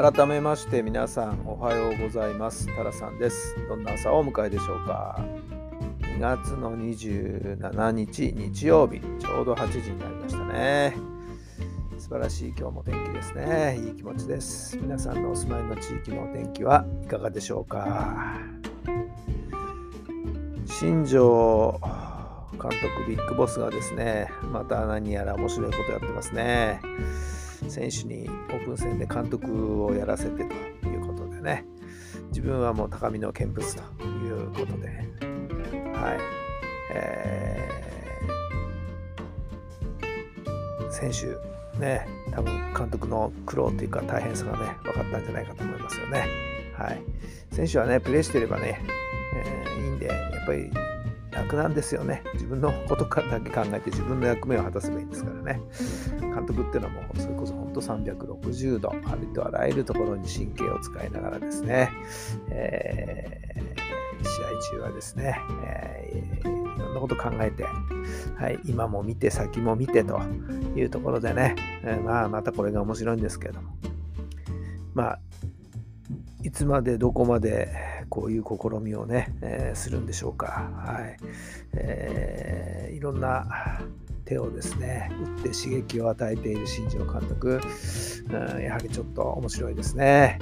改めまして皆さんおはようございます。タラさんです。どんな朝をお迎えでしょうか。2月の27日日曜日。ちょうど8時になりましたね。素晴らしい今日も天気ですね。いい気持ちです。皆さんのお住まいの地域のお天気はいかがでしょうか。新庄監督ビッグボスがですねまた何やら面白いことやってますね。選手にオープン戦で監督をやらせてということでね、自分はもう高みの見物ということで、はい、えー、選手、ね、多分監督の苦労というか大変さがね、分かったんじゃないかと思いますよね。はい、選手はね、プレーしてればね、えー、いいんで、やっぱりなんですよね。自分のことだけ考えて自分の役目を果たせばいいんですからね。監督っていうのはもうそれこそ本当360度、ありとあらゆるところに神経を使いながらですね、えー、試合中はですね、えー、いろんなこと考えて、はい、今も見て先も見てというところでね、えー、まあまたこれが面白いんですけれども、まあ、いつまでどこまでこういう試みをね、えー、するんでしょうか。はいえー、いろんな手をですね、打って刺激を与えている新庄監督、うん、やはりちょっと面白いですね。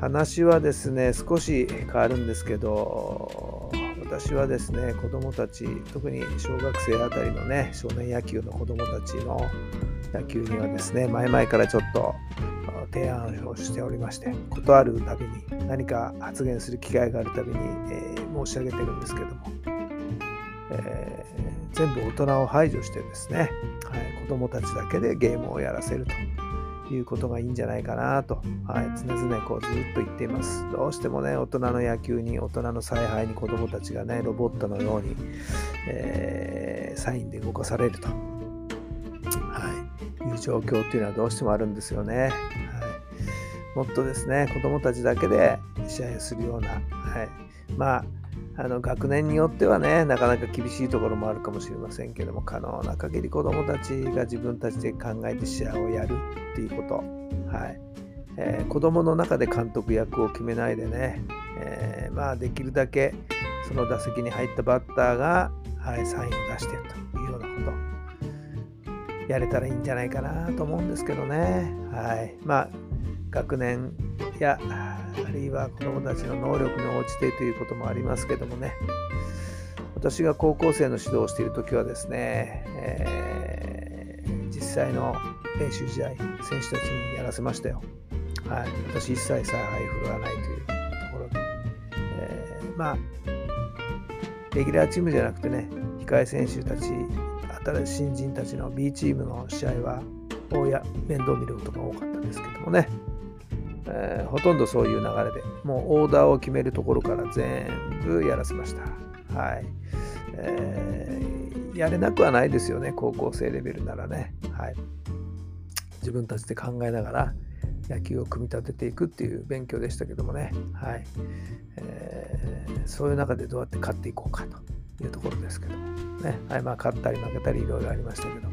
話はですね、少し変わるんですけど、私はですね、子どもたち、特に小学生あたりのね、少年野球の子どもたちの野球にはですね、前々からちょっと提案をしておりまして、事あるたびに何か発言する機会があるたびに、えー、申し上げてるんですけども、えー、全部大人を排除してですね、はい、子供たちだけでゲームをやらせると。いうことがいいんじゃないかなと、はい、常々こうずっと言っています。どうしてもね、大人の野球に、大人の采配に子供たちがね、ロボットのように、えー、サインで動かされると、はい、いう状況っていうのはどうしてもあるんですよね。もっとですね、子供たちだけで試合をするような、はい、まあ、あの学年によってはね、なかなか厳しいところもあるかもしれませんけども、可能な限り子どもたちが自分たちで考えて試合をやるっていうこと、はい。えー、子どもの中で監督役を決めないでね、えー、まあ、できるだけその打席に入ったバッターが、はい、サインを出してというようなこと、やれたらいいんじゃないかなと思うんですけどね。はい。まあ学年やあるいは子どもたちの能力に応じてということもありますけどもね。私が高校生の指導をしている時はですね、えー、実際の練習試合選手たちにやらせましたよ、はい、私一切采配振るわないというところで、えー、まあレギュラーチームじゃなくてね控え選手たち新しい新人たちの B チームの試合はや面倒見ることが多かったんですけどもね。えー、ほとんどそういう流れでもうオーダーを決めるところから全部やらせました。はい、えー、やれなくはないですよね高校生レベルならね。はい、自分たちで考えながら野球を組み立てていくっていう勉強でしたけどもね、はい。えー、そういう中でどうやって勝っていこうかというところですけど、ね。はい。まあ、勝ったり負けたりいろいろありましたけど。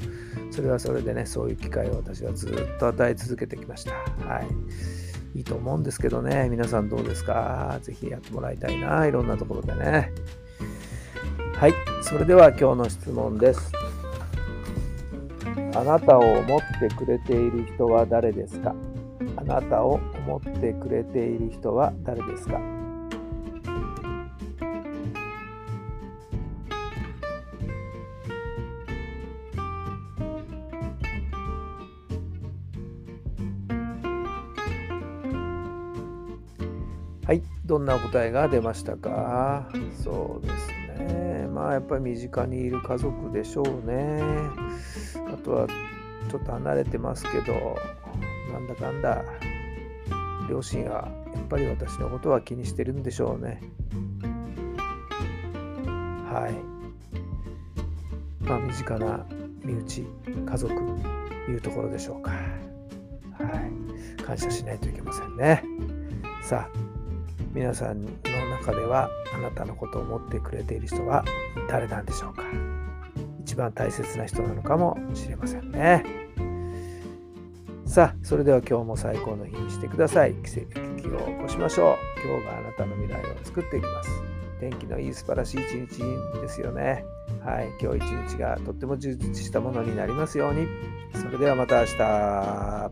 それはそれでねそういう機会を私はずっと与え続けてきました。はいいいと思うんですけどね。皆さんどうですか？ぜひやってもらいたいな。いろんなところでね。はい。それでは今日の質問です。あなたを思ってくれている人は誰ですか？あなたを思ってくれている人は誰ですか？はい、どんな答えが出ましたか？そうですね。まあやっぱり身近にいる家族でしょうね。あとはちょっと離れてますけど、なんだかんだ両親がやっぱり私のことは気にしてるんでしょうね。はい。まあ身近な身内、家族いうところでしょうか。はい。感謝しないといけませんね。さあ、皆さんの中ではあなたのことを思ってくれている人は誰なんでしょうか？一番大切な人なのかもしれませんね。さあ、それでは今日も最高の日にしてください。奇跡を起こしましょう。今日があなたの未来を作っていきます。天気のいい素晴らしい一日ですよね。はい、今日一日がとっても充実したものになりますように。それではまた明日。